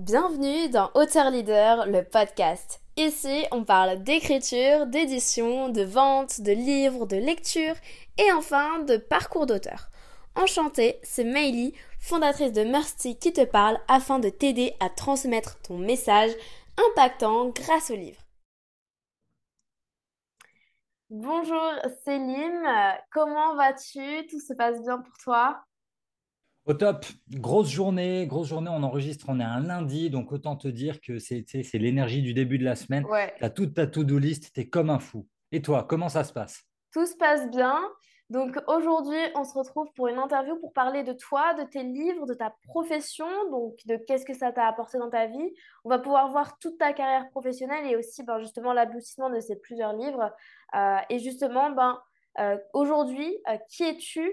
Bienvenue dans Auteur Leader, le podcast. Ici, on parle d'écriture, d'édition, de vente, de livres, de lecture et enfin de parcours d'auteur. Enchantée, c'est Meili, fondatrice de Mercy qui te parle afin de t'aider à transmettre ton message impactant grâce au livre. Bonjour Céline, comment vas-tu? Tout se passe bien pour toi? Au top, grosse journée, grosse journée, on enregistre, on est un lundi, donc autant te dire que c'est l'énergie du début de la semaine. Tu as toute ta to-do list, tu es comme un fou. Et toi, comment ça se passe? Tout se passe bien. Donc aujourd'hui, on se retrouve pour une interview pour parler de toi, de tes livres, de ta profession, donc de qu'est-ce que ça t'a apporté dans ta vie. On va pouvoir voir toute ta carrière professionnelle et aussi ben, justement l'aboutissement de ces plusieurs livres. Euh, et justement, ben, euh, aujourd'hui, euh, qui es-tu?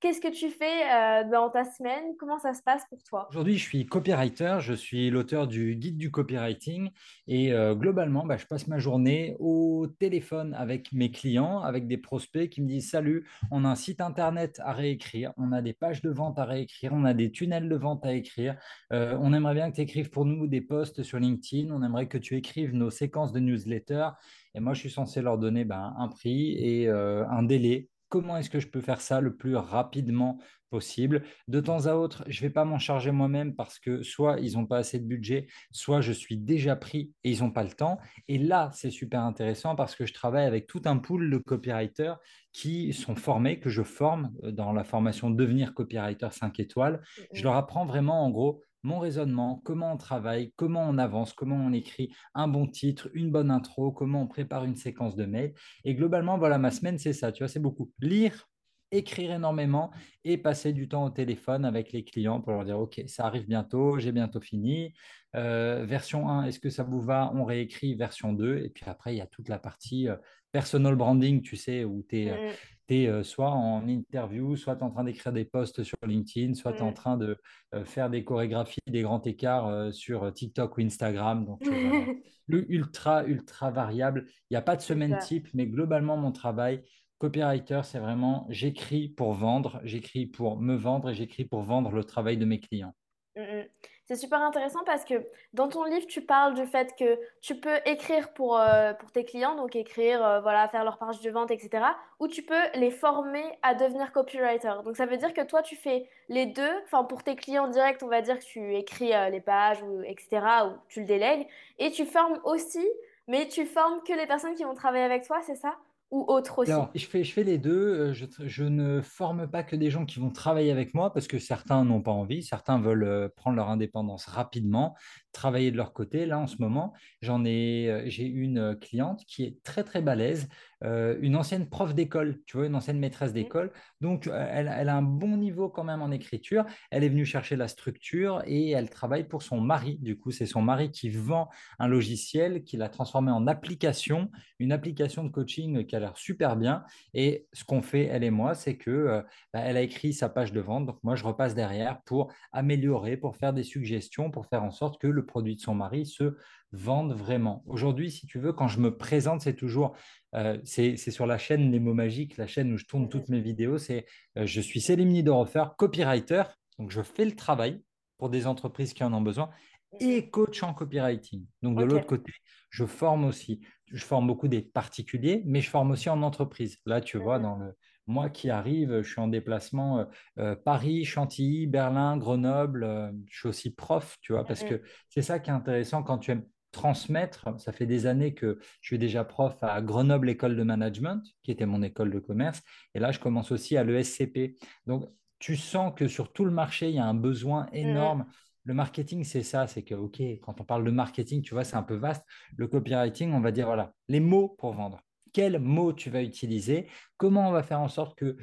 Qu'est-ce que tu fais euh, dans ta semaine? Comment ça se passe pour toi? Aujourd'hui, je suis copywriter, je suis l'auteur du guide du copywriting et euh, globalement, bah, je passe ma journée au téléphone avec mes clients, avec des prospects qui me disent Salut, on a un site internet à réécrire, on a des pages de vente à réécrire, on a des tunnels de vente à écrire, euh, on aimerait bien que tu écrives pour nous des posts sur LinkedIn, on aimerait que tu écrives nos séquences de newsletter. Et moi, je suis censé leur donner bah, un prix et un délai comment est-ce que je peux faire ça le plus rapidement possible? De temps à autre, je ne vais pas m'en charger moi-même parce que soit ils n'ont pas assez de budget, soit je suis déjà pris et ils n'ont pas le temps. Et là, c'est super intéressant parce que je travaille avec tout un pool de copywriters qui sont formés, que je forme euh, dans la formation Devenir copywriter 5 étoiles. Je leur apprends vraiment en gros mon raisonnement, comment on travaille, comment on avance, comment on écrit un bon titre, une bonne intro, comment on prépare une séquence de mails. Et globalement, voilà, ma semaine, c'est ça. Tu vois, c'est beaucoup lire, écrire énormément et passer du temps au téléphone avec les clients pour leur dire, OK, ça arrive bientôt, j'ai bientôt fini. Euh, version 1, est-ce que ça vous va? On réécrit version 2. Et puis après, il y a toute la partie euh, personal branding, tu sais, où tu es, euh, mm. soit en interview, soit tu es en train d'écrire des posts sur LinkedIn, soit tu es en mm. train de faire des chorégraphies, des grands écarts sur TikTok ou Instagram. Donc, le ultra, ultra variable. Il n'y a pas de semaine type, mais globalement, mon travail, Copywriter, c'est vraiment j'écris pour vendre, j'écris pour me vendre et j'écris pour vendre le travail de mes clients. Mm, mm. C'est super intéressant parce que dans ton livre, tu parles du fait que tu peux écrire pour, euh, tes clients, donc écrire, euh, voilà, faire leur page de vente, etc. Ou tu peux les former à devenir copywriter. Donc ça veut dire que toi, tu fais les deux. Enfin, pour tes clients directs, on va dire que tu écris euh, les pages, ou, etc. Ou tu le délègues. Et tu formes aussi, mais tu formes que les personnes qui vont travailler avec toi, c'est ça? Ou autre aussi Alors, je fais, je fais les deux. Euh, je, je, ne forme pas que des gens qui vont travailler avec moi parce que certains n'ont pas envie, certains veulent euh, prendre leur indépendance rapidement, travailler de leur côté. Là, en ce moment, j'en ai, euh, j'ai une cliente qui est très très balèze, une ancienne prof d'école, tu vois, une ancienne maîtresse d'école. Donc, elle, elle, a un bon niveau quand même en écriture. Elle est venue chercher la structure et elle travaille pour son mari. Du coup, c'est son mari qui vend un logiciel qu'il a transformé en application, une application de coaching qui a l'air super bien. Et ce qu'on fait, elle et moi, c'est que euh, bah, elle a écrit sa page de vente. Donc moi, je repasse derrière pour améliorer, pour faire des suggestions, pour faire en sorte que le produit de son mari se vende vraiment. Aujourd'hui, si tu veux, quand je me présente, c'est toujours, euh, c'est sur la chaîne Les mots magiques, la chaîne où je tourne toutes mes vidéos. C'est euh, je suis Céline Niederhofer, copywriter. Donc je fais le travail pour des entreprises qui en ont besoin et coach en copywriting. Donc de l'autre côté, je forme aussi. Je forme beaucoup des particuliers, mais je forme aussi en entreprise. Là, tu vois, dans le mois qui arrive, je suis en déplacement euh, euh, Paris, Chantilly, Berlin, Grenoble. Euh, je suis aussi prof, tu vois, parce que c'est ça qui est intéressant quand tu aimes transmettre. Ça fait des années que je suis déjà prof à Grenoble École de Management, qui était mon école de commerce. Et là, je commence aussi à l'ESCP. Donc, tu sens que sur tout le marché, il y a un besoin énorme le marketing, c'est ça, c'est que, OK, quand on parle de marketing, tu vois, c'est un peu vaste. Le copywriting, on va dire, voilà, les mots pour vendre. Quels mots tu vas utiliser? Comment on va faire en sorte que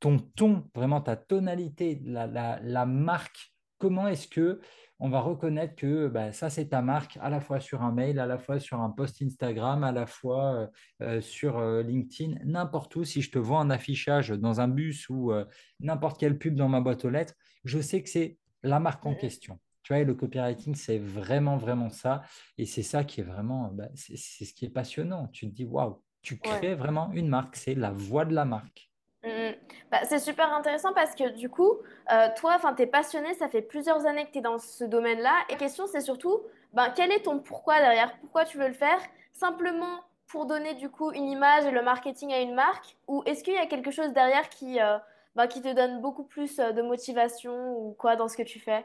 ton ton, vraiment ta tonalité, la, marque, comment est-ce que on va reconnaître que bah, ça, c'est ta marque, à la fois sur un mail, à la fois sur un post Instagram, à la fois euh, euh, sur euh, LinkedIn, n'importe où. Si je te vois un affichage dans un bus ou n'importe quelle pub dans ma boîte aux lettres, je sais que c'est la marque en question. Tu vois, le copywriting, c'est vraiment, vraiment ça. Et c'est ça qui est vraiment, bah, c'est ce qui est passionnant. Tu te dis, waouh, tu crées vraiment une marque, c'est la voix de la marque. Mmh Bah, c'est super intéressant parce que du coup, euh, toi, enfin, t'es passionné, ça fait plusieurs années que tu es dans ce domaine-là. Et question, c'est surtout, ben, quel est ton pourquoi derrière? Pourquoi tu veux le faire? Simplement pour donner du coup une image et le marketing à une marque? Ou est-ce qu'il y a quelque chose derrière qui, euh, ben, qui te donne beaucoup plus euh, de motivation ou quoi dans ce que tu fais?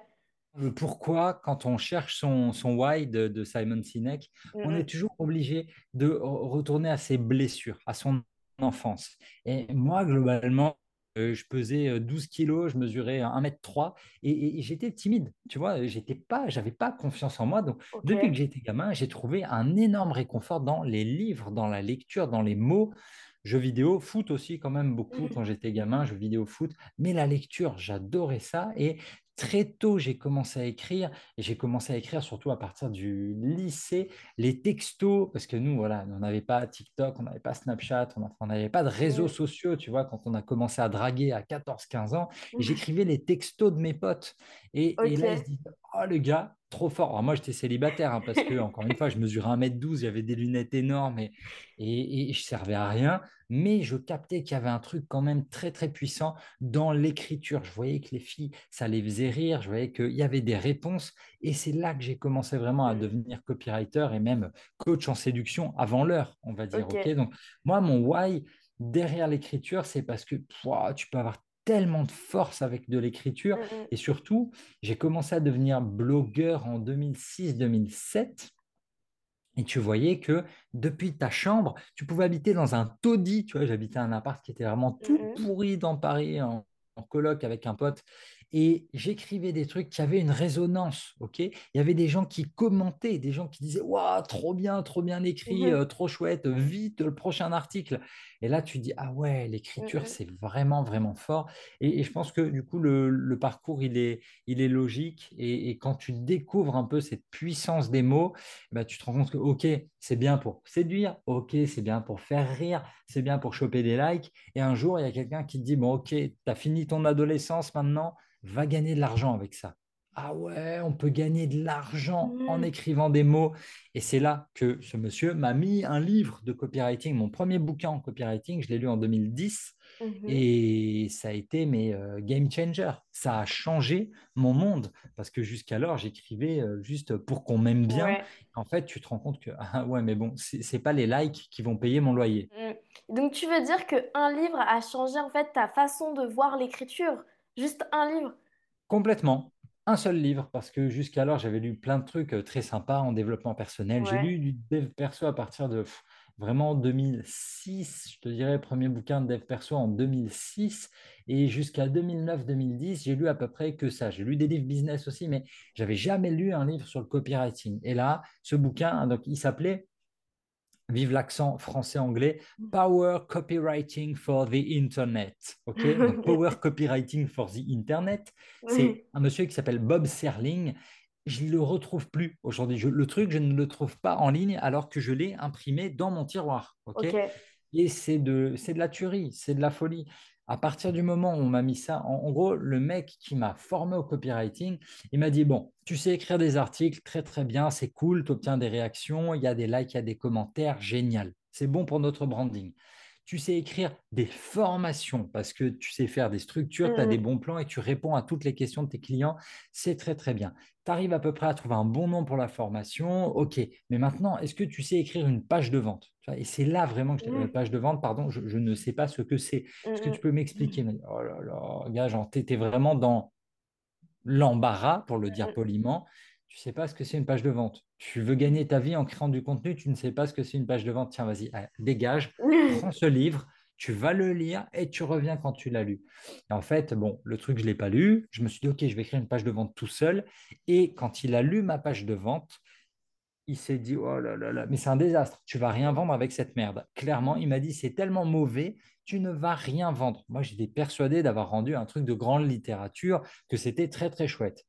Le pourquoi, quand on cherche son, son why de, de Simon Sinek, on est Mhm. toujours obligé de re- retourner à ses blessures, à son enfance. Et moi, globalement, euh, je pesais euh, 12 kilos, je mesurais un mètre 3 et, et- et j'étais timide, tu vois, j'étais pas, j'avais pas confiance en moi. Donc, depuis que j'étais gamin, j'ai trouvé un énorme réconfort dans les livres, dans la lecture, dans les mots. Jeux vidéo, foot aussi quand même beaucoup quand j'étais gamin, jeux vidéo, foot, mais la lecture, j'adorais ça et Très tôt, j'ai commencé à écrire et j'ai commencé à écrire surtout à partir du lycée, les textos, parce que nous, voilà, on n'avait pas TikTok, on n'avait pas Snapchat, on n'avait pas de réseaux sociaux, tu vois, quand on a commencé à draguer à 14-15 ans, j'écrivais les textos de mes potes. Et, et là, ils se disent, oh le gars, trop fort. Alors moi, j'étais célibataire, hein, parce que, encore une fois, je mesurais 1m12, j'avais des lunettes énormes et, et, et je servais à rien, mais je captais qu'il y avait un truc quand même très, très puissant dans l'écriture. Je voyais que les filles, ça les faisait rire, je voyais qu'il y avait des réponses. Et c'est là que j'ai commencé vraiment à devenir copywriter et même coach en séduction avant l'heure, on va dire. Ok. OK? Donc, moi, mon why derrière l'écriture, c'est parce que tu peux avoir tellement de force avec de l'écriture. Mhm. Et surtout, j'ai commencé à devenir blogueur en 2006-2007. Et tu voyais que depuis ta chambre, tu pouvais habiter dans un taudis. Tu vois, j'habitais un appart qui était vraiment tout Mhm. pourri dans Paris, en, en coloc avec un pote. Et j'écrivais des trucs qui avaient une résonance. ok? Il y avait des gens qui commentaient, des gens qui disaient Waouh, trop bien, trop bien écrit, Mhm. euh, trop chouette, vite le prochain article. Et là, tu dis Ah ouais, l'écriture, Mhm. c'est vraiment, vraiment fort. Et, et je pense que du coup, le, le parcours, il est, il est logique. Et, et quand tu découvres un peu cette puissance des mots, bah, tu te rends compte que, OK, c'est bien pour séduire, OK, c'est bien pour faire rire, c'est bien pour choper des likes. Et un jour, il y a quelqu'un qui te dit, bon, OK, tu as fini ton adolescence maintenant, va gagner de l'argent avec ça. Ah ouais, on peut gagner de l'argent en Mhm. écrivant des mots. Et c'est là que ce monsieur m'a mis un livre de copywriting, mon premier bouquin en copywriting, je l'ai lu en 2010. Mhm. Et ça a été mes euh, game changer. Ça a changé mon monde parce que jusqu'alors, j'écrivais euh, juste pour qu'on m'aime bien. Ouais. En fait, tu te rends compte que, ah ouais, mais bon, c'est pas les likes qui vont payer mon loyer. Mm. Donc tu veux dire qu'un livre a changé en fait ta façon de voir l'écriture? Juste un livre? Complètement. Un seul livre, parce que jusqu'alors, j'avais lu plein de trucs euh, très sympas en développement personnel. J'ai lu du dev perso à partir de pff, vraiment 2006, je te dirais, premier bouquin de dev perso en 2006. Et jusqu'à 2009-2010, j'ai lu à peu près que ça. J'ai lu des livres business aussi, mais j'avais jamais lu un livre sur le copywriting. Et là, ce bouquin, donc, il s'appelait vive l'accent français-anglais, Power Copywriting for the Internet. OK? Donc, Power. Copywriting for the Internet, c'est un monsieur qui s'appelle Bob Serling. Je ne le retrouve plus aujourd'hui. Le truc, je ne le trouve pas en ligne alors que je l'ai imprimé dans mon tiroir. OK? Ok. et c'est de, c'est de la tuerie, c'est de la folie. À partir du moment où on m'a mis ça, en, gros, le mec qui m'a formé au copywriting, il m'a dit, bon, tu sais écrire des articles, très très bien, c'est cool, tu obtiens des réactions, il y a des likes, il y a des commentaires, génial. C'est bon pour notre branding. Tu sais écrire des formations parce que tu sais faire des structures, tu as des Mhm. bons plans et tu réponds à toutes les questions de tes clients. C'est très très bien. Tu arrives à peu près à trouver un bon nom pour la formation. OK. Mais maintenant, est-ce que tu sais écrire une page de vente? Tu Et c'est là vraiment que je, euh, Mhm. page de vente, pardon, je, je ne sais pas ce que c'est. Est-ce que tu Mhm. peux m'expliquer? Dit, Oh là là, gars, genre, t'étais vraiment dans l'embarras, pour le dire poliment. Tu sais pas ce que c'est une page de vente. Tu veux gagner ta vie en créant du contenu, tu ne sais pas ce que c'est une page de vente. Tiens, vas-y, dégage, prends ce livre, tu vas le lire et tu reviens quand tu l'as lu. Et en fait, bon, le truc, je ne l'ai pas lu. Je me suis dit, OK, je vais écrire une page de vente tout seul. Et quand il a lu ma page de vente, il s'est dit, oh là là là, mais c'est un désastre, tu vas rien vendre avec cette merde. Clairement, il m'a dit, c'est tellement mauvais, tu ne vas rien vendre. Moi, j'étais persuadé d'avoir rendu un truc de grande littérature, que c'était très, très chouette.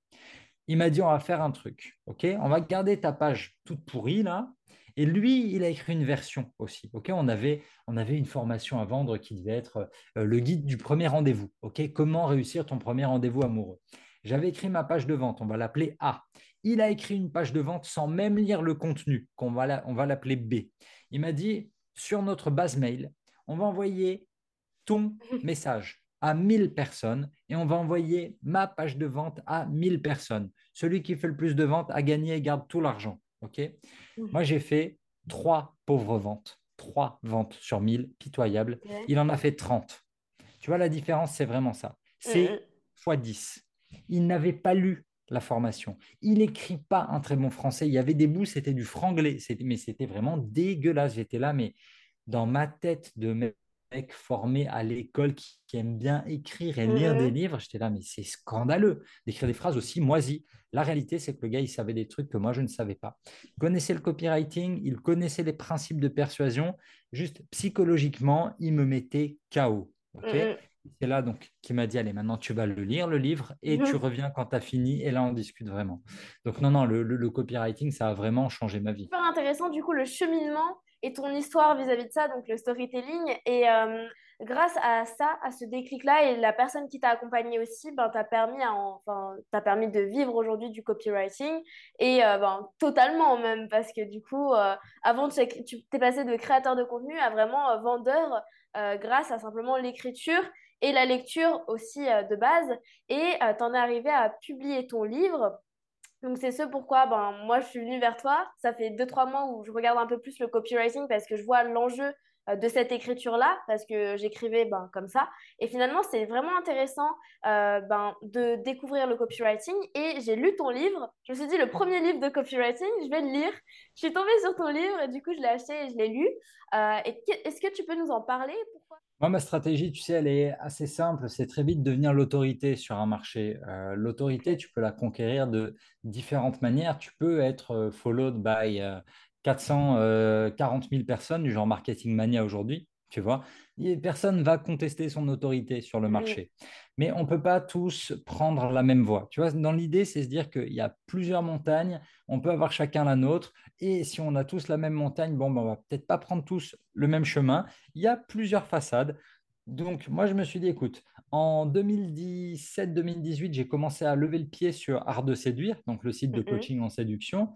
Il m'a dit, on va faire un truc, ok? On va garder ta page toute pourrie, là. Et lui, il a écrit une version aussi, ok? On avait, on avait une formation à vendre qui devait être euh, le guide du premier rendez-vous, ok? Comment réussir ton premier rendez-vous amoureux? J'avais écrit ma page de vente, on va l'appeler A. Il a écrit une page de vente sans même lire le contenu, qu'on va la- on va l'appeler B. Il m'a dit, sur notre base mail, on va envoyer ton message. À 1000 personnes et on va envoyer ma page de vente à 1000 personnes. Celui qui fait le plus de ventes a gagné et garde tout l'argent. OK? Mmh. Moi, j'ai fait trois pauvres ventes, trois ventes sur 1000, pitoyables. Il en a fait 30. Tu vois, la différence, c'est vraiment ça. C'est x 10. Il n'avait pas lu la formation. Il n'écrit pas un très bon français. Il y avait des bouts, c'était du franglais. Mais c'était vraiment dégueulasse. J'étais là, mais dans ma tête de formé à l'école qui, aime bien écrire et lire des livres, j'étais là, mais c'est scandaleux d'écrire des phrases aussi moisies. La réalité, c'est que le gars, il savait des trucs que moi, je ne savais pas. Il connaissait le copywriting, il connaissait les principes de persuasion. Juste psychologiquement, il me mettait KO. C'est là donc qui m'a dit allez maintenant tu vas le lire le livre et tu reviens quand tu as fini et là on discute vraiment. Donc non non le, copywriting ça a vraiment changé ma vie. Super intéressant du coup le cheminement et ton histoire vis-à-vis de ça, donc le storytelling. Et euh, grâce à ça, à ce déclic-là, et la personne qui t'a accompagné aussi, ben, t'a permis, enfin, permis de vivre aujourd'hui du copywriting, et euh, ben, totalement même, parce que du coup, euh, avant, tu t'es passé de créateur de contenu à vraiment vendeur grâce à simplement l'écriture et la lecture aussi de base, et t'en es arrivé à publier ton livre donc c'est ce pourquoi ben, moi je suis venue vers toi. Ça fait 2-3 mois où je regarde un peu plus le copywriting parce que je vois l'enjeu euh, de cette écriture-là, parce que j'écrivais ben, comme ça. Et finalement, c'est vraiment intéressant euh, ben, de découvrir le copywriting. Et j'ai lu ton livre. Je me suis dit, le premier livre de copywriting, je vais le lire. Je suis tombée sur ton livre et du coup, je l'ai acheté et je l'ai lu. Euh, Est-ce que tu peux nous en parler? Moi, ma stratégie, tu sais, elle est assez simple. C'est très vite devenir l'autorité sur un marché. Euh, l'autorité, tu peux la conquérir de différentes manières. Tu peux être euh, followed by 440 000 personnes du genre marketing mania aujourd'hui tu vois. Personne ne va contester son autorité sur le marché. Mais on ne peut pas tous prendre la même voie. Tu vois, dans l'idée, c'est se dire qu'il y a plusieurs montagnes, on peut avoir chacun la nôtre, et si on a tous la même montagne, bon, ben, on va peut-être pas prendre tous le même chemin. Il y a plusieurs façades. Donc, moi, je me suis dit, écoute, en 2017-2018, j'ai commencé à lever le pied sur Art de séduire, donc le site de coaching en séduction.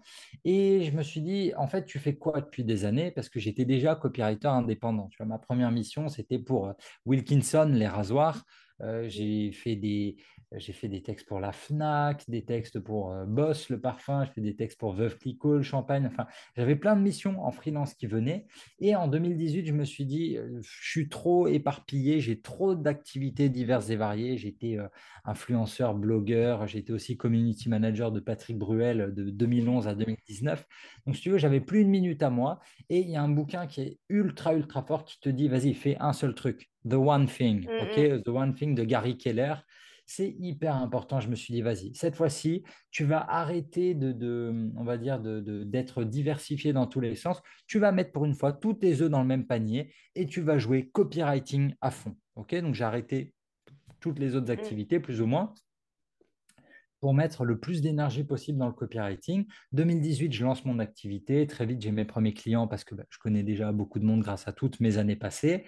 Et je me suis dit, en fait, tu fais quoi depuis des années? Parce que j'étais déjà copywriter indépendant. Tu vois, ma première mission, c'était pour euh, Wilkinson, les rasoirs. Euh, j'ai fait des, j'ai fait des textes pour la Fnac, des textes pour euh, Boss, le parfum, j'ai fait des textes pour Veuve Clicquot, le champagne. Enfin, j'avais plein de missions en freelance qui venaient. Et en 2018, je me suis dit, euh, je suis trop éparpillé, j'ai trop d'activités diverses et variées. J'étais euh, influenceur, blogueur, j'étais aussi community manager de Patrick Bruel de 2011 à 2019. Donc, si tu veux, j'avais plus une minute à moi. Et il y a un bouquin qui est ultra, ultra fort qui te dit, vas-y, fais un seul truc. The One Thing, mm, ok? Mm. The One Thing de Gary Keller c'est hyper important. Je me suis dit, vas-y, cette fois-ci, tu vas arrêter de, on va dire, d'être diversifié dans tous les sens. Tu vas mettre pour une fois tous tes œufs dans le même panier et tu vas jouer copywriting à fond. Ok, donc j'ai arrêté toutes les autres mmh. activités, plus ou moins pour mettre le plus d'énergie possible dans le copywriting. 2018, je lance mon activité. Très vite, j'ai mes premiers clients parce que bah, je connais déjà beaucoup de monde grâce à toutes mes années passées.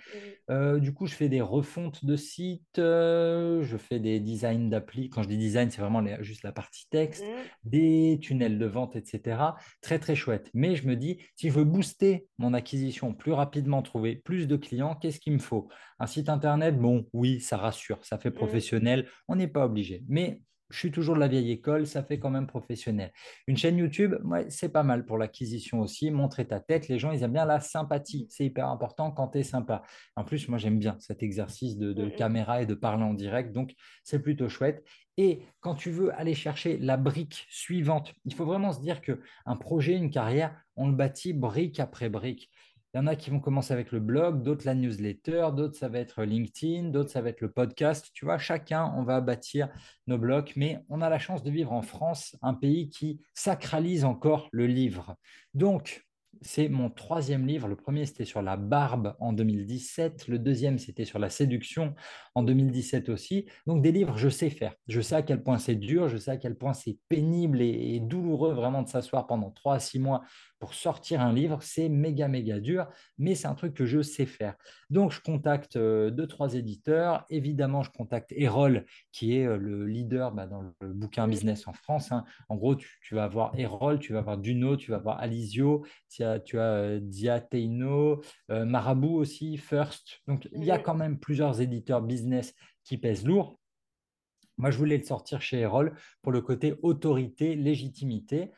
Euh, du coup, je fais des refontes de sites, euh, je fais des designs d'appli. Quand je dis design, c'est vraiment juste la partie texte, des tunnels de vente, etc. Très, très chouette. Mais je me dis, si je veux booster mon acquisition plus rapidement, trouver plus de clients, qu'est-ce qu'il me faut? Un site internet, bon, oui, ça rassure, ça fait professionnel, on n'est pas obligé. Mais je suis toujours de la vieille école, ça fait quand même professionnel. Une chaîne YouTube, c'est pas mal pour l'acquisition aussi, montrer ta tête. Les gens, ils aiment bien la sympathie. C'est hyper important quand tu es sympa. En plus, moi, j'aime bien cet exercice de, de caméra et de parler en direct. Donc, c'est plutôt chouette. Et quand tu veux aller chercher la brique suivante, il faut vraiment se dire qu'un projet, une carrière, on le bâtit brique après brique. Il y en a qui vont commencer avec le blog, d'autres la newsletter, d'autres ça va être LinkedIn, d'autres ça va être le podcast. Tu vois, chacun, on va bâtir nos blocs, mais on a la chance de vivre en France, un pays qui sacralise encore le livre. Donc, c'est mon troisième livre. Le premier, c'était sur la barbe en 2017. Le deuxième, c'était sur la séduction en 2017 aussi. Donc, des livres, je sais faire. Je sais à quel point c'est dur, je sais à quel point c'est pénible et, douloureux vraiment de s'asseoir pendant trois à six mois pour sortir un livre. C'est méga, méga dur, mais c'est un truc que je sais faire. Donc, je contacte euh, deux, trois éditeurs. Évidemment, je contacte Erol, qui est euh, le leader bah, dans le bouquin business en France. Hein. En gros, tu, vas avoir Erol, tu vas avoir Duno, tu vas avoir Alizio, tu as, tu as euh, Diateino, Marabout aussi, First. Donc, il y a quand même plusieurs éditeurs business qui pèse lourd. Moi, je voulais le sortir chez Erol pour le côté autorité, légitimité.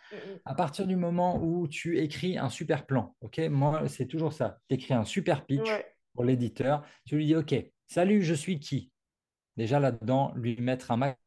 À partir du moment où tu écris un super plan, ok, moi, c'est toujours ça. Tu écris un super pitch Ouais. pour l'éditeur. Tu lui dis, ok, salut, je suis qui? Déjà là-dedans, lui mettre un max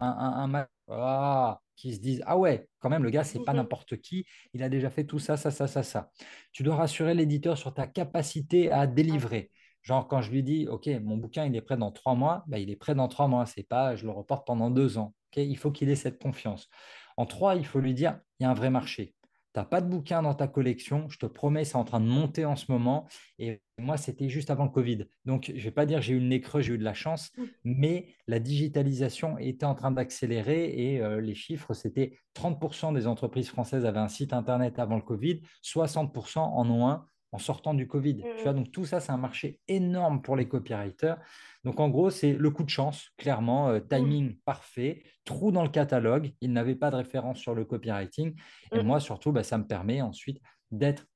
un, un, un mec ah, qui se disent Ah ouais, quand même, le gars, c'est pas n'importe qui, il a déjà fait tout ça, ça, ça, ça, ça. Tu dois rassurer l'éditeur sur ta capacité à délivrer. Genre, quand je lui dis Ok, mon bouquin, il est prêt dans trois mois, bah, il est prêt dans trois mois, c'est pas je le reporte pendant deux ans. Il faut qu'il ait cette confiance. En trois, il faut lui dire Il y a un vrai marché. Tu n'as pas de bouquin dans ta collection, je te promets, c'est en train de monter en ce moment. Et moi, c'était juste avant le Covid. Donc, je ne vais pas dire j'ai eu le nez creux, j'ai eu de la chance Mm, mais la digitalisation était en train d'accélérer et euh, les chiffres, c'était 30% des entreprises françaises avaient un site Internet avant le Covid, 60% en ont un en sortant du Covid. Tu vois, donc tout ça, c'est un marché énorme pour les copywriters. Donc en gros, c'est le coup de chance, clairement, euh, mm, timing parfait, trou dans le catalogue, ils n'avaient pas de référence sur le copywriting. Et moi, mm, surtout, bah, ça me permet ensuite d'être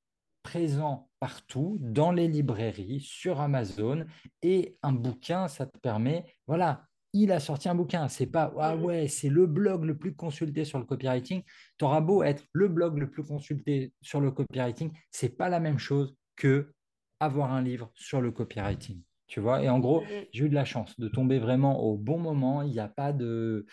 présent partout, dans les librairies, sur Amazon. Et un bouquin, ça te permet, voilà, il a sorti un bouquin. C'est pas, ah mm, ouais, c'est le blog le plus consulté sur le copywriting. Tu auras beau être le blog le plus consulté sur le copywriting, c'est pas la même chose que avoir un livre sur le copywriting. Tu vois, et en gros, mm. j'ai eu de la chance de tomber vraiment au bon moment. Il n'y a pas de,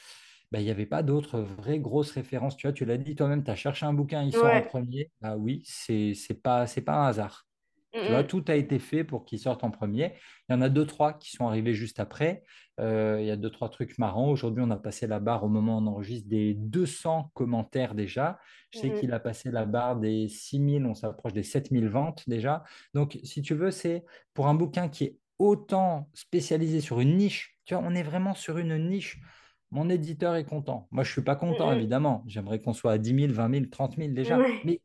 ben, il n'y avait pas d'autres vraies grosses références. Tu vois, tu l'as dit toi-même, tu as cherché un bouquin, il sort en premier. Bah oui, c'est c'est pas, c'est pas un hasard. Mm, Tu vois, mm. tout a été fait pour qu'il sorte en premier. Il y en a deux, trois qui sont arrivés juste après. Euh, il y a deux, trois trucs marrants. Aujourd'hui, on a passé la barre au moment où on enregistre des 200 commentaires déjà. Je sais Mm, qu'il a passé la barre des 6000, on s'approche des 7000 ventes déjà. Donc, si tu veux, c'est pour un bouquin qui est autant spécialisé sur une niche. Tu vois, on est vraiment sur une niche. Mon éditeur est content. Moi, je ne suis pas content, mm. évidemment. J'aimerais qu'on soit à 10 000, 20 000, 30 000 mm. déjà. Mais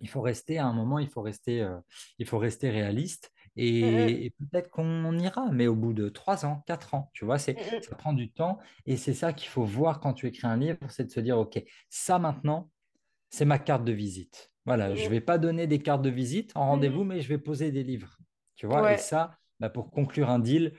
il faut rester à un moment, il faut rester, euh, il faut rester réaliste. Et, et peut-être qu'on ira, mais au bout de trois ans, quatre ans, tu vois, c'est, mm, ça prend du temps. Et c'est ça qu'il faut voir quand tu écris un livre, c'est de se dire, OK, ça maintenant, c'est ma carte de visite. Voilà, je ne vais pas donner des cartes de visite en rendez-vous, mais je vais poser des livres. Tu vois, et ça, bah, pour conclure un deal,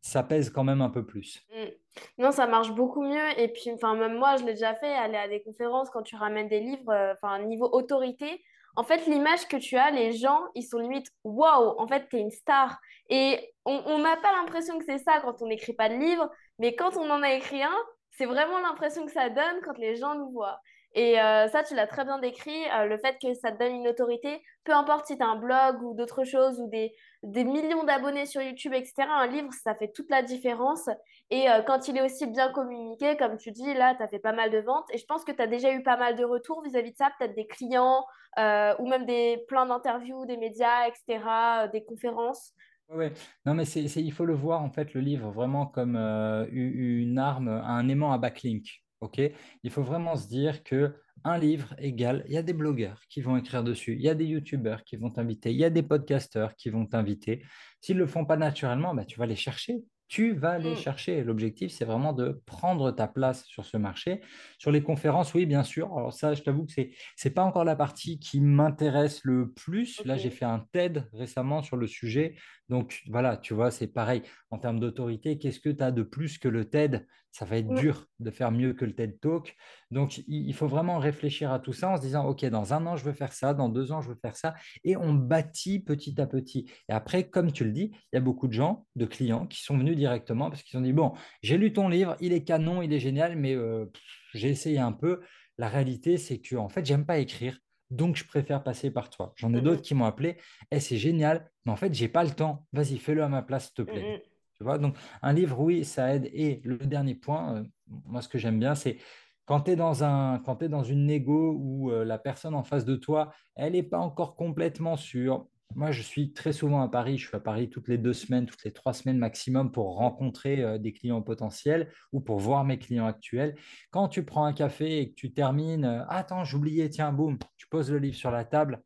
ça pèse quand même un peu plus. Mm. Non, ça marche beaucoup mieux. Et puis, enfin, même moi, je l'ai déjà fait, aller à des conférences quand tu ramènes des livres, euh, enfin, niveau autorité. En fait, l'image que tu as, les gens, ils sont limite, waouh, en fait, t'es une star. Et on n'a pas l'impression que c'est ça quand on n'écrit pas de livre, mais quand on en a écrit un, c'est vraiment l'impression que ça donne quand les gens nous voient. Et euh, ça, tu l'as très bien décrit, euh, le fait que ça te donne une autorité, peu importe si tu as un blog ou d'autres choses, ou des, des millions d'abonnés sur YouTube, etc. Un livre, ça fait toute la différence. Et euh, quand il est aussi bien communiqué, comme tu dis, là, tu as fait pas mal de ventes. Et je pense que tu as déjà eu pas mal de retours vis-à-vis de ça, peut-être des clients ou même des plein d'interviews, des médias, etc., des conférences. Ouais. Non, mais c'est, il faut le voir, en fait, le livre, vraiment comme une arme, un aimant à backlink. OK? Il faut vraiment se dire que un livre égale, il y a des blogueurs qui vont écrire dessus, il y a des youtubeurs qui vont t'inviter, il y a des podcasteurs qui vont t'inviter. S'ils ne le font pas naturellement, bah, tu vas les chercher. Tu vas les Mm, chercher. L'objectif, c'est vraiment de prendre ta place sur ce marché. Sur les conférences, oui, bien sûr. Alors ça, je t'avoue que c'est c'est pas encore la partie qui m'intéresse le plus. Là, j'ai fait un TED récemment sur le sujet. Donc voilà, tu vois, c'est pareil. En termes d'autorité, qu'est-ce que tu as de plus que le TED? Ça va être dur de faire mieux que le TED Talk. Donc il faut vraiment réfléchir à tout ça en se disant, OK, dans un an, je veux faire ça, dans deux ans, je veux faire ça. Et on bâtit petit à petit. Et après, comme tu le dis, il y a beaucoup de gens, de clients, qui sont venus directement parce qu'ils ont dit, bon, j'ai lu ton livre, il est canon, il est génial, mais euh, j'ai essayé un peu. La réalité, c'est que en fait, j'aime pas écrire. Donc, je préfère passer par toi. J'en ai d'autres mm, qui m'ont appelé. Eh, c'est génial, mais en fait, j'ai pas le temps. Vas-y, fais-le à ma place, s'il te plaît. mm, Tu vois, donc un livre, oui, ça aide. Et le dernier point, euh, moi, ce que j'aime bien, c'est quand tu es dans un, quand dans une négo où euh, la personne en face de toi, elle n'est pas encore complètement sûre. Moi, je suis très souvent à Paris. Je suis à Paris toutes les deux semaines, toutes les trois semaines maximum pour mm, rencontrer euh, des clients potentiels ou pour voir mes clients actuels. Quand tu prends un café et que tu termines, euh, attends, j'oubliais, tiens, boum, tu poses le livre sur la table,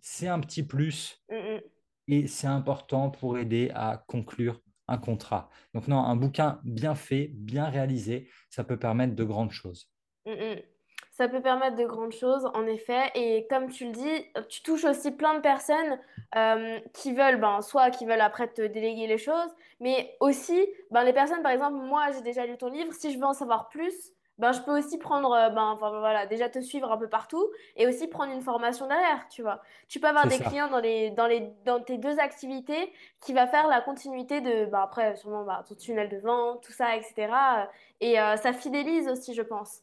c'est un petit plus mm, mm, et c'est important pour aider à conclure un contrat. Donc non, un bouquin bien fait, bien réalisé, ça peut permettre de grandes choses. Ça peut permettre de grandes choses, en effet. Et comme tu le dis, tu touches aussi plein de personnes euh, qui veulent, ben, soit qui veulent après te déléguer les choses, mais aussi ben, les personnes, par exemple, moi j'ai déjà lu ton livre, si je veux en savoir plus, ben, je peux aussi prendre, euh, ben, enfin, voilà, déjà te suivre un peu partout et aussi prendre une formation derrière, tu vois. Tu peux avoir des ça. clients dans les, dans les, dans tes deux activités qui va faire la continuité de, ben, après, sûrement, ben, ton tunnel de vente, tout ça, etc. Et euh, ça fidélise aussi, je pense.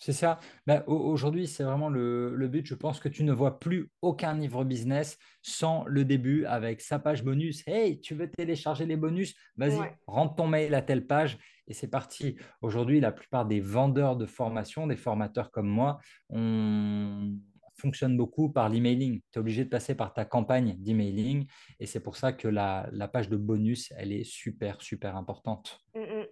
C'est ça. Ben, au- aujourd'hui, c'est vraiment le, le but. Je pense que tu ne vois plus aucun livre business sans le début avec sa page bonus. Hey, tu veux télécharger les bonus? Vas-y, Ouais. rentre ton mail à telle page et c'est parti. Aujourd'hui, la plupart des vendeurs de formation, des formateurs comme moi, on fonctionne beaucoup par l'emailing. Tu es obligé de passer par ta campagne d'emailing et c'est pour ça que la, la page de bonus, elle est super, super importante. Mm, mm.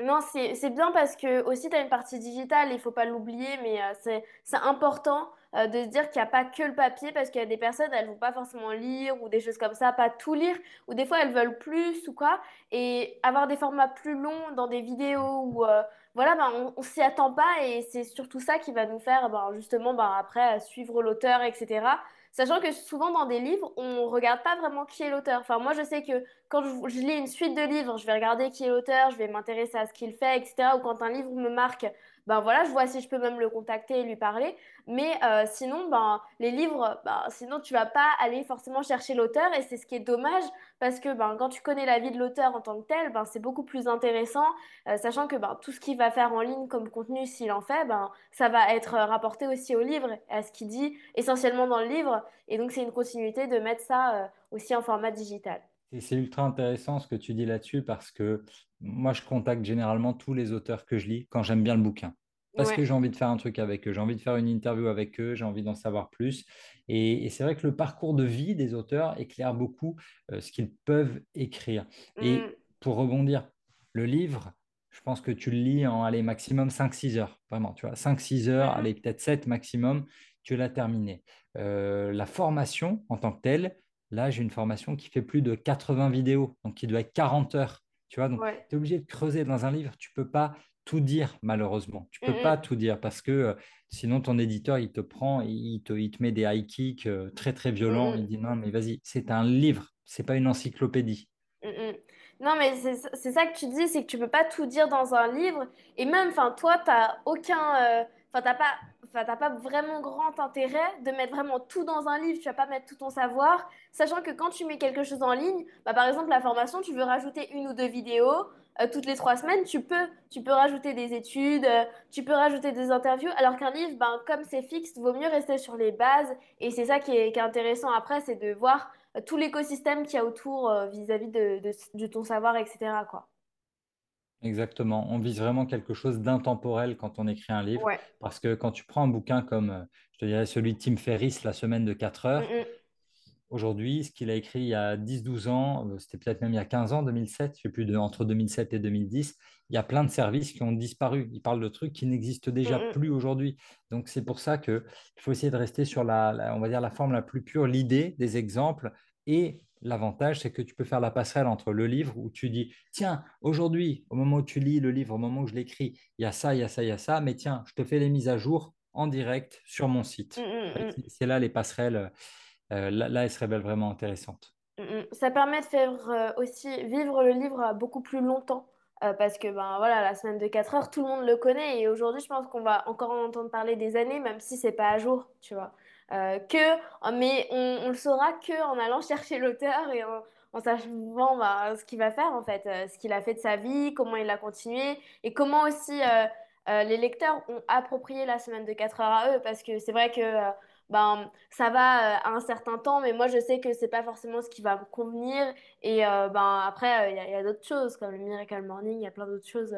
Non, c'est bien parce que aussi tu as une partie digitale, il faut pas l'oublier, mais euh, c'est important euh, de se dire qu'il n'y a pas que le papier parce qu'il y a des personnes, elles vont pas forcément lire ou des choses comme ça, pas tout lire, ou des fois elles veulent plus ou quoi, et avoir des formats plus longs dans des vidéos ou euh, voilà, ben, on, on s'y attend pas et c'est surtout ça qui va nous faire ben, justement ben, après suivre l'auteur, etc. Sachant que souvent dans des livres, on regarde pas vraiment qui est l'auteur. Enfin, moi je sais que quand je, je lis une suite de livres, je vais regarder qui est l'auteur, je vais m'intéresser à ce qu'il fait, etc. Ou quand un livre me marque, ben voilà, je vois si je peux même le contacter et lui parler. Mais euh, sinon, ben, les livres, ben, sinon tu vas pas aller forcément chercher l'auteur et c'est ce qui est dommage parce que ben, quand tu connais la vie de l'auteur en tant que tel, ben, c'est beaucoup plus intéressant, euh, sachant que ben, tout ce qu'il va faire en ligne comme contenu, s'il en fait, ben, ça va être euh, rapporté aussi au livre, à ce qu'il dit essentiellement dans le livre. Et donc c'est une continuité de mettre ça aussi en format digital. Et c'est ultra intéressant ce que tu dis là-dessus parce que moi, je contacte généralement tous les auteurs que je lis quand j'aime bien le bouquin. Parce que j'ai envie de faire un truc avec eux, j'ai envie de faire une interview avec eux, j'ai envie d'en savoir plus. Et, et c'est vrai que le parcours de vie des auteurs éclaire beaucoup euh, ce qu'ils peuvent écrire. Mm, Et pour rebondir, le livre, je pense que tu le lis en allez, maximum cinq six heures. Vraiment, tu vois, cinq six heures, mhm, allez, peut-être 7 maximum, tu l'as terminé. Euh, la formation en tant que telle, Là, j'ai une formation qui fait plus de 80 vidéos, donc qui doit être 40 heures. Tu vois, donc ouais. tu es obligé de creuser dans un livre. Tu peux pas tout dire, malheureusement. Tu peux pas tout dire parce que euh, sinon ton éditeur, il te prend, il te, il te met des high kicks euh, très, très violents. Il dit non, mais vas-y, c'est un livre, c'est pas une encyclopédie. Non, mais c'est ça que tu dis, c'est que tu peux pas tout dire dans un livre. Et même, enfin, toi, t'as aucun, euh, enfin, t'as pas, enfin, t'as pas vraiment grand intérêt de mettre vraiment tout dans un livre. Tu vas pas mettre tout ton savoir, sachant que quand tu mets quelque chose en ligne, bah, par exemple, la formation, tu veux rajouter une ou deux vidéos euh, toutes les trois semaines, tu peux, tu peux rajouter des études, euh, tu peux rajouter des interviews, alors qu'un livre, ben, comme c'est fixe, vaut mieux rester sur les bases. Et c'est ça qui est, intéressant après, c'est de voir euh, tout l'écosystème qu'il y a autour vis-à-vis de, ton savoir, etc.. Exactement. On vise vraiment quelque chose d'intemporel quand on écrit un livre, Ouais. parce que quand tu prends un bouquin comme, euh, je te dirais, celui de Tim Ferriss, La semaine de 4 Mm, heures, mm, Aujourd'hui, ce qu'il a écrit il y a dix, douze ans, euh, c'était peut-être même il y a 15 ans, 2007, je sais plus, de, entre 2007 et 2010, il y a plein de services qui ont disparu. Il parle de trucs qui n'existent mm, déjà mm, plus aujourd'hui. Donc, c'est pour ça qu'il faut essayer de rester sur la, la- on va dire, la forme la plus pure, l'idée des exemples. Et l'avantage, c'est que tu peux faire la passerelle entre le livre où tu dis, tiens, aujourd'hui, au moment où tu lis le livre, au moment où je l'écris, il y a ça, il y a ça, il y a ça, mais tiens, je te fais les mises à jour en direct sur mon mm, site. mm, C'est mm. c'est là les passerelles euh, là, là, elle se révèle vraiment intéressante. Mm, mm. Ça permet de faire euh, aussi vivre le livre euh, beaucoup plus longtemps. Euh, parce que ben voilà, la semaine de 4 heures, tout le monde le connaît. Et aujourd'hui, je pense qu'on va encore en entendre parler des années, même si c'est pas à jour, tu vois. Euh, que, mais on, le saura que en allant chercher l'auteur et en, sachant ben, ce qu'il va faire, en fait, euh, ce qu'il a fait de sa vie, comment il a continué, et comment aussi les lecteurs ont approprié la semaine de 4 heures à eux. Parce que c'est vrai que ben, ça va euh, à un certain temps, mais moi je sais que c'est pas forcément ce qui va me convenir. Et euh, ben après, euh, il y a, d'autres choses comme le Miracle Morning, il y a plein d'autres choses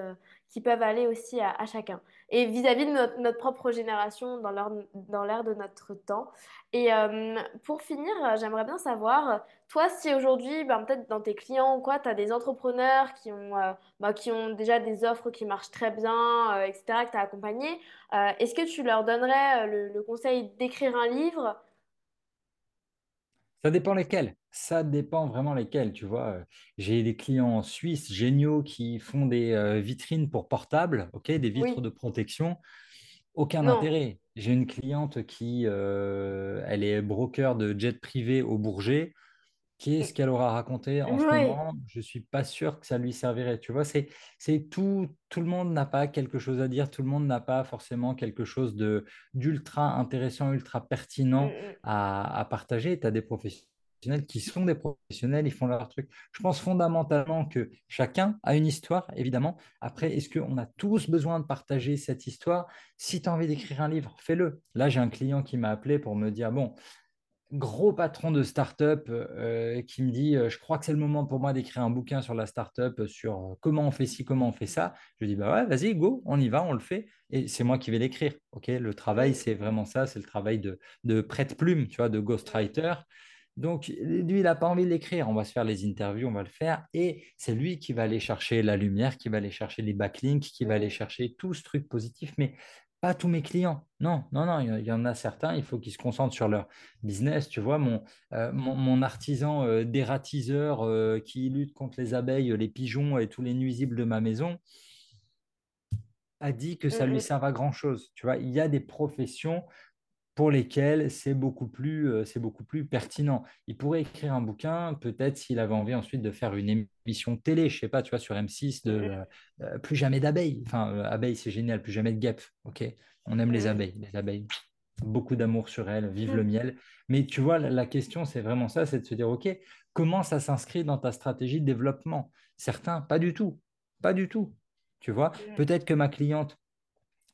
qui peuvent aller aussi à, chacun. Et vis-à-vis de notre, propre génération, dans l'ère, de notre temps. Et euh, pour finir, j'aimerais bien savoir, toi, si aujourd'hui, ben, peut-être dans tes clients ou quoi, tu as des entrepreneurs qui ont, euh, ben, qui ont déjà des offres qui marchent très bien, euh, etc., que tu as accompagné, est-ce que tu leur donnerais le conseil d'écrire un livre? Ça dépend lesquels. Ça dépend vraiment lesquels, tu vois. Euh, J'ai des clients suisses géniaux qui font des euh, vitrines pour portables, ok, des vitres Oui, de protection. Aucun non. intérêt. J'ai une cliente qui, euh, elle est broker de jet privé au Bourget. Qu'est-ce qu'elle aura raconté en ce moment? Je suis pas sûr que ça lui servirait. Tu vois, c'est, c'est tout, tout le monde n'a pas quelque chose à dire, tout le monde n'a pas forcément quelque chose de d'ultra intéressant, ultra pertinent Mm, à, à partager. Tu as des professionnels qui sont des professionnels, ils font leur truc. Je pense fondamentalement que chacun a une histoire, évidemment. Après, est-ce qu'on a tous besoin de partager cette histoire? Si tu as envie d'écrire un livre, fais-le. Là, j'ai un client qui m'a appelé pour me dire, bon, gros patron de start-up euh, qui me dit euh, Je crois que c'est le moment pour moi d'écrire un bouquin sur la start-up, euh, sur euh, comment on fait ci, comment on fait ça. Je dis Bah ouais, vas-y, go, on y va, on le fait. Et c'est moi qui vais l'écrire. ok? Le travail, c'est vraiment ça c'est le travail de, de prête-plume, tu vois, de ghostwriter. Donc, lui, il n'a pas envie de l'écrire. On va se faire les interviews, on va le faire. Et c'est lui qui va aller chercher la lumière, qui va aller chercher les backlinks, qui va aller chercher tout ce truc positif. Mais pas tous mes clients. Non, non, non, il y en a certains, il faut qu'ils se concentrent sur leur business. Tu vois, mon, euh, mon, mon artisan euh, dératiseur euh, qui lutte contre les abeilles, les pigeons et tous les nuisibles de ma maison a dit que mm, ça lui mm, sert à grand-chose. Tu vois, il y a des professions pour lesquelles c'est beaucoup plus, euh, c'est beaucoup plus pertinent. Il pourrait écrire un bouquin, peut-être s'il avait envie ensuite de faire une émission télé, je sais pas, tu vois, sur M6, de euh, plus jamais d'abeilles. Enfin, euh, abeilles, c'est génial, plus jamais de guêpes. Ok, on aime les abeilles, les abeilles. Beaucoup d'amour sur elles, vive le mm, miel. Mais tu vois, la, question, c'est vraiment ça, c'est de se dire, ok, comment ça s'inscrit dans ta stratégie de développement? Certains, pas du tout, pas du tout. Tu vois, peut-être que ma cliente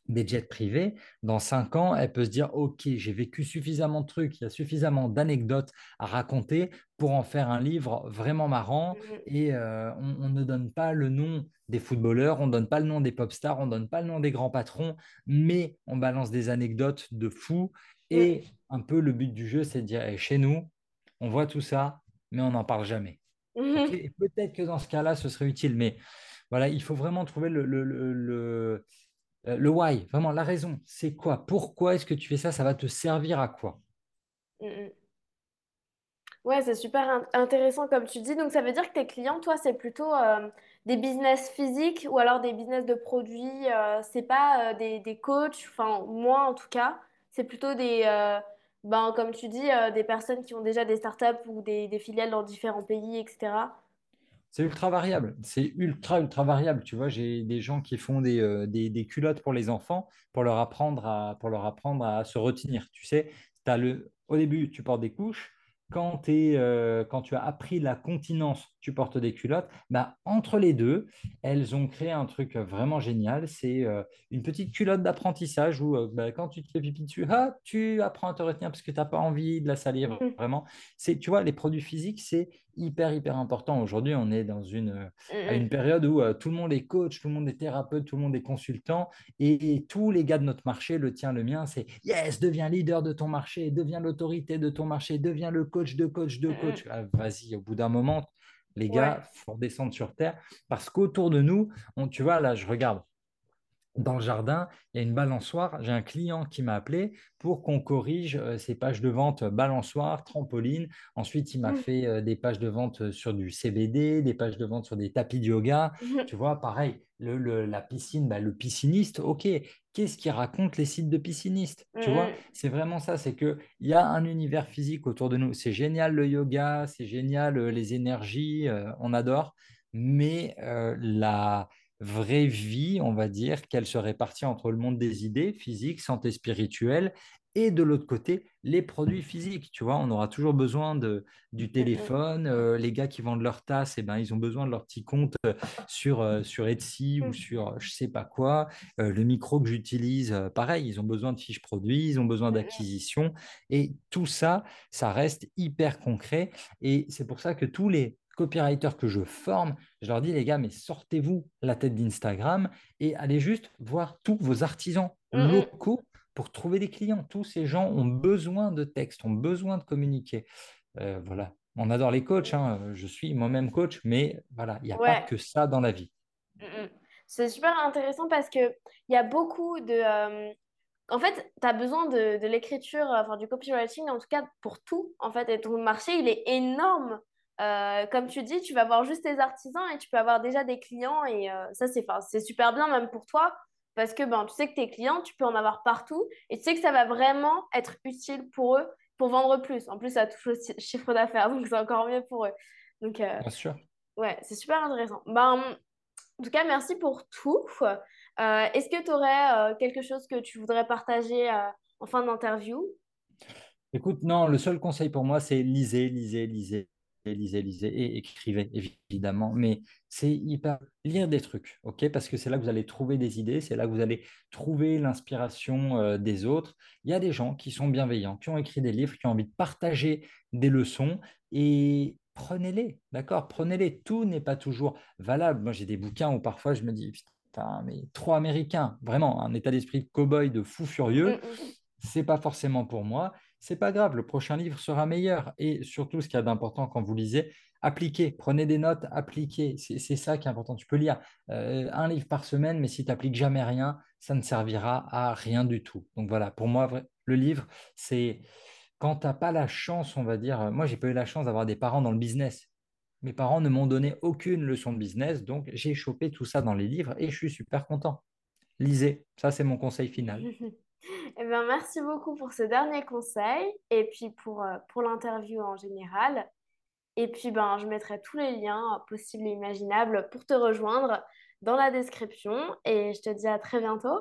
des jets privés, dans cinq ans, elle peut se dire, OK, j'ai vécu suffisamment de trucs, il y a suffisamment d'anecdotes à raconter pour en faire un livre vraiment marrant. mm, Et euh, on, on ne donne pas le nom des footballeurs, on ne donne pas le nom des pop stars, on ne donne pas le nom des grands patrons, mais on balance des anecdotes de fous. mm, Et un peu le but du jeu, c'est de dire, Eh, chez nous, on voit tout ça, mais on n'en parle jamais. OK? mm, Et peut-être que dans ce cas-là, ce serait utile, mais voilà, il faut vraiment trouver le, le, le, le- euh, le why, vraiment la raison, c'est quoi? Pourquoi est-ce que tu fais ça? Ça va te servir à quoi? mm, mm. Ouais, c'est super in- intéressant comme tu dis. Donc, ça veut dire que tes clients, toi, c'est plutôt euh, des business physiques ou alors des business de produits. euh, c'est pas euh, des, des coachs, enfin, moi en tout cas, c'est plutôt des, ben, comme tu dis, des personnes qui ont déjà des startups ou des filiales dans différents pays, etc. C'est ultra variable. C'est ultra, ultra variable. Tu vois, j'ai des gens qui font des, euh, culottes pour les enfants pour leur apprendre à, se retenir. Tu sais, t'as le, au début, tu portes des couches. Quand, t'es, euh, quand tu as appris la continence, tu portes des culottes. Bah, entre les deux, elles ont créé un truc vraiment génial. C'est euh, une petite culotte d'apprentissage où euh, bah, quand tu te fais pipi dessus, ah, tu apprends à te retenir parce que tu n'as pas envie de la salir Mhm. vraiment. C'est, tu vois, les produits physiques, c'est hyper, hyper important. Aujourd'hui, on est dans une, à une Mhm. période où euh, tout le monde est coach, tout le monde est thérapeute, tout le monde est consultant, et, tous les gars de notre marché, le tien, le mien, c'est yes, deviens leader de ton marché, deviens l'autorité de ton marché, deviens le coach de coach de coach. Ah, vas-y, au bout d'un moment, les Ouais. gars, faut redescendre sur terre, parce qu'autour de nous, on, tu vois, là, je regarde dans le jardin, il y a une balançoire. J'ai un client qui m'a appelé pour qu'on corrige euh, ses pages de vente euh, balançoire, trampoline. Ensuite, il m'a Mhm. fait euh, des pages de vente sur du CBD, des pages de vente sur des tapis de yoga. Mhm. Tu vois, pareil, le, le- la piscine, bah, le pisciniste, ok. Qu'est-ce qui raconte les sites de piscinistes? Tu vois, Mhm. c'est vraiment ça. C'est qu'il y a un univers physique autour de nous. C'est génial le yoga, c'est génial les énergies, euh, on adore. Mais la vraie vie, on va dire, qu'elle se répartit entre le monde des idées, physique, santé spirituelle, et de l'autre côté, les produits physiques. Tu vois, on aura toujours besoin de, du téléphone. Euh, les gars qui vendent leurs tasses, eh ben, ils ont besoin de leur petit compte euh, sur, euh, sur Etsy ou Mhm. sur je sais pas quoi. Euh, le micro que j'utilise, pareil, ils ont besoin de fiches produits, ils ont besoin Mhm. d'acquisition. Et tout ça, ça reste hyper concret. Et c'est pour ça que tous les copywriters que je forme, je leur dis, les gars, mais sortez-vous la tête d'Instagram et allez juste voir tous vos artisans Mhm. locaux pour trouver des clients. Tous ces gens ont besoin de texte, ont besoin de communiquer. Euh, voilà. On adore les coachs, hein. Je suis moi-même coach, mais voilà, il n'y a pas que ça dans la vie. Mm, mm. C'est super intéressant parce que il y a beaucoup de, euh, en fait, tu as besoin de, de l'écriture, enfin du copywriting, en tout cas pour tout, en fait, et ton marché, il est énorme. Euh, comme tu dis, tu vas voir juste tes artisans et tu peux avoir déjà des clients et euh, ça, c'est, c'est super bien même pour toi parce que ben, tu sais que tes clients, tu peux en avoir partout et tu sais que ça va vraiment être utile pour eux pour vendre plus. En plus, ça touche le chiffre d'affaires, donc c'est encore mieux pour eux. Donc, euh, Bien sûr. Ouais, c'est super intéressant. Ben, en tout cas, merci pour tout. Est-ce que tu aurais quelque chose que tu voudrais partager en fin d'interview? Écoute, non, le seul conseil pour moi, c'est lisez, lisez, lisez lisez, lisez et écrivez, évidemment. Mais c'est hyper lire des trucs, ok? Parce que c'est là que vous allez trouver des idées, c'est là que vous allez trouver l'inspiration euh, des autres. Il y a des gens qui sont bienveillants, qui ont écrit des livres, qui ont envie de partager des leçons et prenez-les, d'accord? Prenez-les. Tout n'est pas toujours valable. Moi, j'ai des bouquins où parfois je me dis, putain, mais trop américain, vraiment, un état d'esprit de cow-boy, de fou furieux. Mm, mm. C'est pas forcément pour moi c'est pas grave, le prochain livre sera meilleur. Et surtout, ce qu'il y a d'important quand vous lisez, appliquez, prenez des notes, appliquez. C'est ça qui est important. Tu peux lire euh, un livre par semaine, mais si tu n'appliques jamais rien, ça ne servira à rien du tout. Donc voilà, pour moi, le livre, c'est quand tu n'as pas la chance, on va dire, euh, moi, j'ai pas eu la chance d'avoir des parents dans le business. Mes parents ne m'ont donné aucune leçon de business, donc j'ai chopé tout ça dans les livres et je suis super content. Lisez, ça c'est mon conseil final. Eh bien, merci beaucoup pour ce dernier conseil et puis pour, euh, pour l'interview en général. Et puis, ben, je mettrai tous les liens possibles et imaginables pour te rejoindre dans la description. Et je te dis à très bientôt.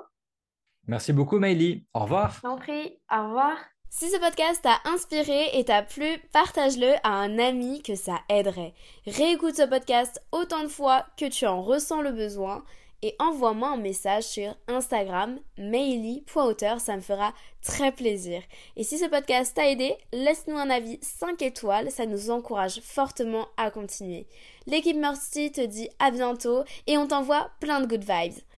Merci beaucoup, Maëlie. Au revoir. Je t'en prie. Au revoir. Si ce podcast t'a inspiré et t'a plu, partage-le à un ami que ça aiderait. Réécoute ce podcast autant de fois que tu en ressens le besoin et envoie-moi un message sur Instagram, maily.auteur, ça me fera très plaisir. Et si ce podcast t'a aidé, laisse-nous un avis 5 étoiles, ça nous encourage fortement à continuer. L'équipe Mercy te dit à bientôt et on t'envoie plein de good vibes.